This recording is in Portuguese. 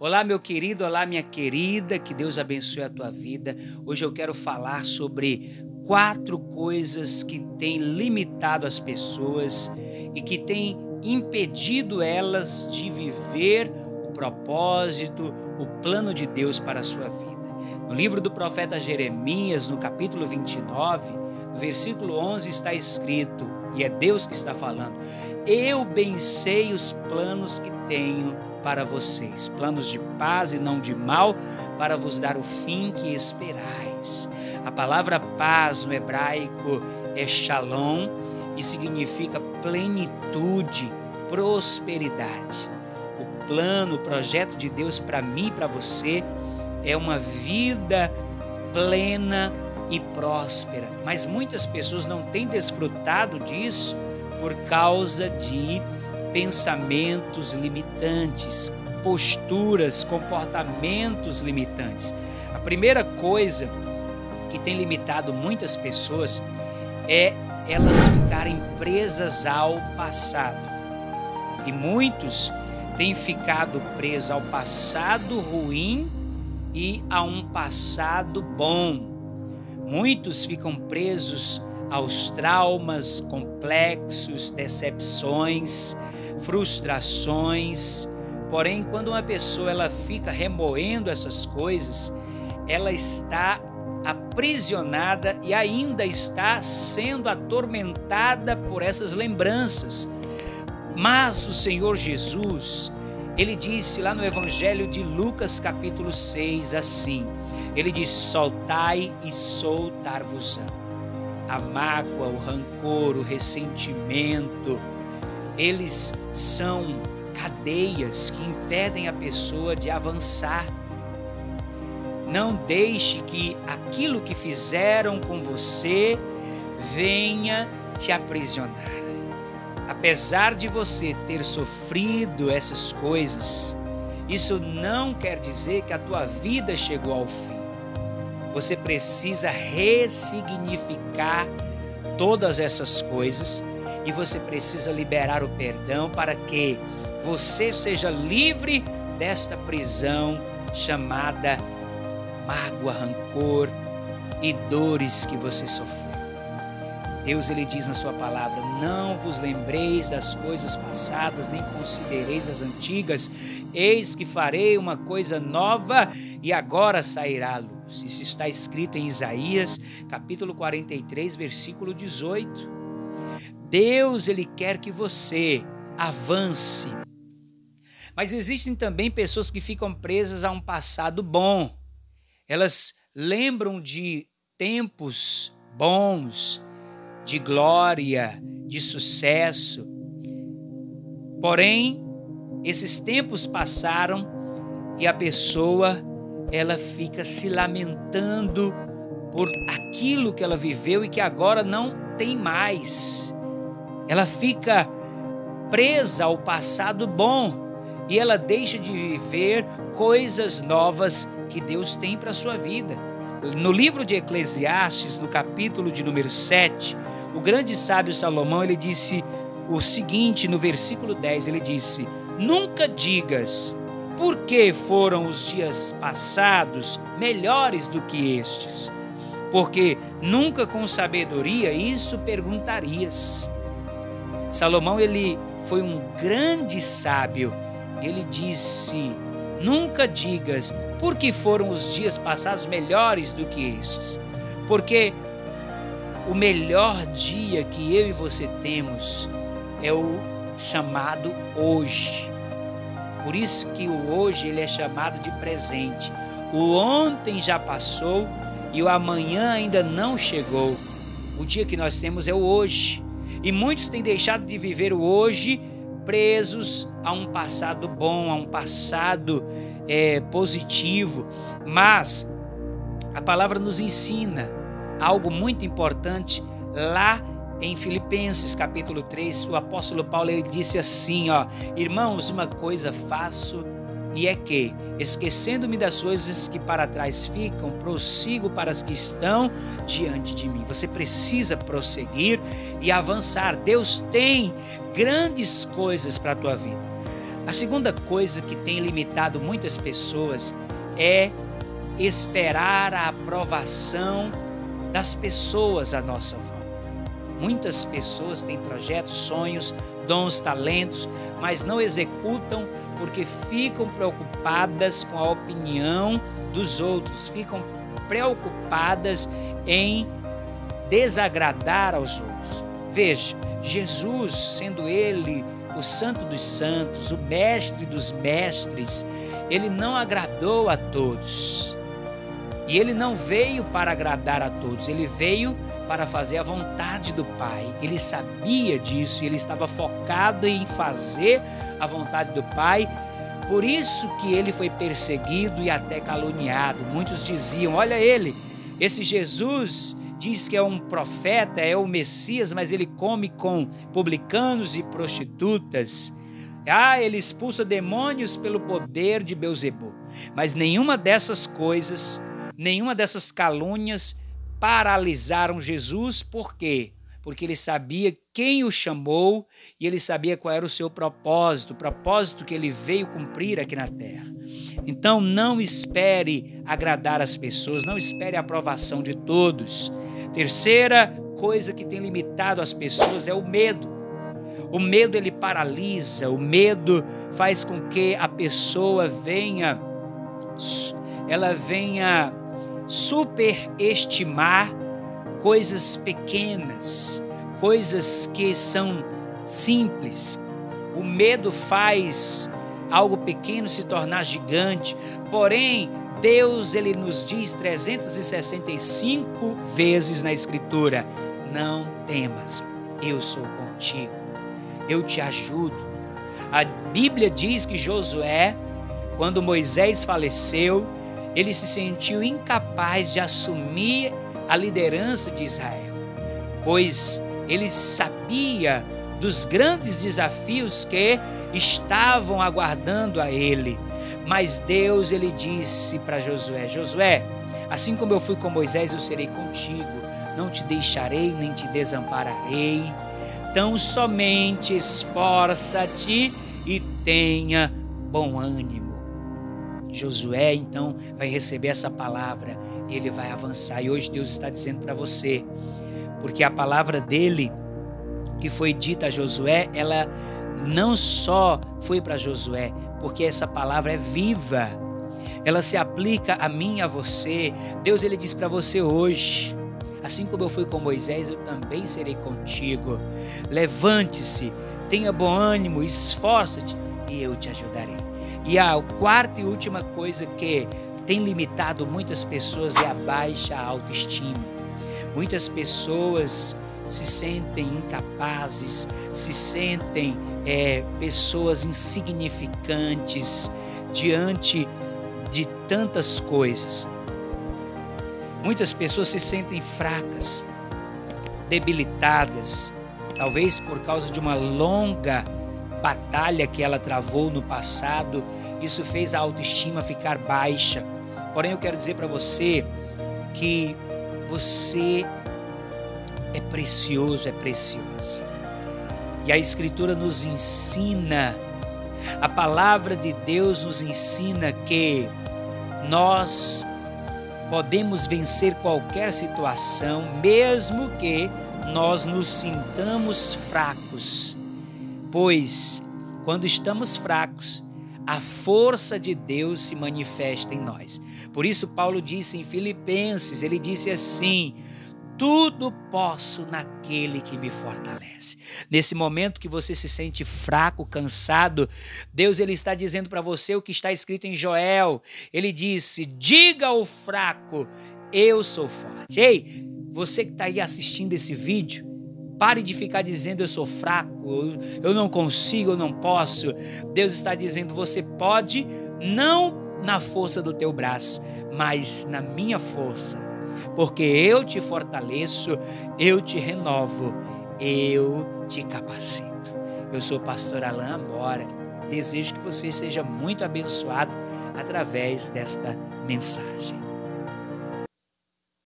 Olá, meu querido, olá, minha querida, que Deus abençoe a tua vida. Hoje eu quero falar sobre quatro coisas que têm limitado as pessoas e que têm impedido elas de viver o propósito, o plano de Deus para a sua vida. No livro do profeta Jeremias, no capítulo 29, no versículo 11 está escrito, e é Deus que está falando: Eu bem sei os planos que tenho para vocês, planos de paz e não de mal, para vos dar o fim que esperais. A palavra paz no hebraico é shalom e significa plenitude, prosperidade. O plano, o projeto de Deus para mim e para você é uma vida plena e próspera. Mas muitas pessoas não têm desfrutado disso por causa de pensamentos limitantes, posturas, comportamentos limitantes. A primeira coisa que tem limitado muitas pessoas é elas ficarem presas ao passado. E muitos têm ficado presos ao passado ruim e a um passado bom. Muitos ficam presos aos traumas complexos, decepções, frustrações. Porém, quando uma pessoa ela fica remoendo essas coisas, ela está aprisionada e ainda está sendo atormentada por essas lembranças. Mas o Senhor Jesus, ele disse lá no Evangelho de Lucas, capítulo 6, assim: ele disse: Soltai e soltar-vos-ão. A mágoa, o rancor, o ressentimento, eles são cadeias que impedem a pessoa de avançar. Não deixe que aquilo que fizeram com você venha te aprisionar. Apesar de você ter sofrido essas coisas, isso não quer dizer que a tua vida chegou ao fim. Você precisa ressignificar todas essas coisas e você precisa liberar o perdão para que você seja livre desta prisão chamada mágoa, rancor e dores que você sofreu. Deus ele diz na sua palavra: "Não vos lembreis das coisas passadas, nem considereis as antigas. Eis que farei uma coisa nova e agora sairá a luz." Isso está escrito em Isaías, capítulo 43, versículo 18. Deus ele quer que você avance. Mas existem também pessoas que ficam presas a um passado bom. Elas lembram de tempos bons, de glória, de sucesso. Porém, esses tempos passaram e a pessoa ela fica se lamentando por aquilo que ela viveu e que agora não tem mais. Ela fica presa ao passado bom e ela deixa de viver coisas novas que Deus tem para a sua vida. No livro de Eclesiastes, no capítulo de número 7, o grande sábio Salomão, ele disse o seguinte no versículo 10, ele disse: Nunca digas, por que foram os dias passados melhores do que estes? Porque nunca com sabedoria isso perguntarias. Salomão ele foi um grande sábio. Ele disse: Nunca digas por que foram os dias passados melhores do que estes. Porque o melhor dia que eu e você temos é o chamado hoje. Por isso que o hoje ele é chamado de presente. O ontem já passou e o amanhã ainda não chegou. O dia que nós temos é o hoje. E muitos têm deixado de viver o hoje presos a um passado bom, a um passado é, positivo. Mas a palavra nos ensina algo muito importante lá em Filipenses capítulo 3, o apóstolo Paulo ele disse assim, ó: "Irmãos, uma coisa faço e é que, esquecendo-me das coisas que para trás ficam, prossigo para as que estão diante de mim. Você precisa prosseguir e avançar. Deus tem grandes coisas para a tua vida. A segunda coisa que tem limitado muitas pessoas é esperar a aprovação das pessoas à nossa volta. Muitas pessoas têm projetos, sonhos, dons, talentos, mas não executam porque ficam preocupadas com a opinião dos outros, ficam preocupadas em desagradar aos outros. Veja, Jesus, sendo ele o Santo dos Santos, o Mestre dos Mestres, ele não agradou a todos. E ele não veio para agradar a todos, ele veio para fazer a vontade do Pai. Ele sabia disso, ele estava focado em fazer a vontade do Pai. Por isso que ele foi perseguido e até caluniado. Muitos diziam: "Olha ele, esse Jesus diz que é um profeta, é o Messias, mas ele come com publicanos e prostitutas." Ah, ele expulsa demônios pelo poder de Beuzebu. Mas nenhuma dessas coisas, nenhuma dessas calúnias paralisaram Jesus, por quê? Porque ele sabia quem o chamou e ele sabia qual era o seu propósito, o propósito que ele veio cumprir aqui na terra. Então não espere agradar as pessoas, não espere a aprovação de todos. Terceira coisa que tem limitado as pessoas é o medo. O medo ele paralisa, o medo faz com que a pessoa venha ela venha superestimar coisas pequenas, coisas que são simples. O medo faz algo pequeno se tornar gigante. Porém, Deus ele nos diz 365 vezes na escritura: não temas, eu sou contigo. Eu te ajudo. A Bíblia diz que Josué, quando Moisés faleceu, ele se sentiu incapaz de assumir a liderança de Israel, pois ele sabia dos grandes desafios que estavam aguardando a ele. Mas Deus ele disse para Josué: Josué, assim como eu fui com Moisés, eu serei contigo. Não te deixarei nem te desampararei. Tão somente esforça-te e tenha bom ânimo. Josué então vai receber essa palavra e ele vai avançar. E hoje Deus está dizendo para você, porque a palavra dele que foi dita a Josué, ela não só foi para Josué, porque essa palavra é viva. Ela se aplica a mim a você. Deus ele diz para você hoje, assim como eu fui com Moisés, eu também serei contigo. Levante-se, tenha bom ânimo, esforça-te e eu te ajudarei. E a quarta e última coisa que tem limitado muitas pessoas é a baixa autoestima. Muitas pessoas se sentem incapazes, se sentem é, pessoas insignificantes diante de tantas coisas. Muitas pessoas se sentem fracas, debilitadas, talvez por causa de uma longa batalha que ela travou no passado isso fez a autoestima ficar baixa. Porém, eu quero dizer para você que você é precioso, é preciosa. E a Escritura nos ensina, a palavra de Deus nos ensina que nós podemos vencer qualquer situação, mesmo que nós nos sintamos fracos. Pois, quando estamos fracos, a força de Deus se manifesta em nós. Por isso, Paulo disse em Filipenses: ele disse assim: tudo posso naquele que me fortalece. Nesse momento que você se sente fraco, cansado, Deus ele está dizendo para você o que está escrito em Joel. Ele disse: "Diga ao fraco, eu sou forte". Ei, você que está aí assistindo esse vídeo, Pare de ficar dizendo eu sou fraco, eu não consigo, eu não posso. Deus está dizendo você pode, não na força do teu braço, mas na minha força. Porque eu te fortaleço, eu te renovo, eu te capacito. Eu sou o pastor Alain Amora. Desejo que você seja muito abençoado através desta mensagem.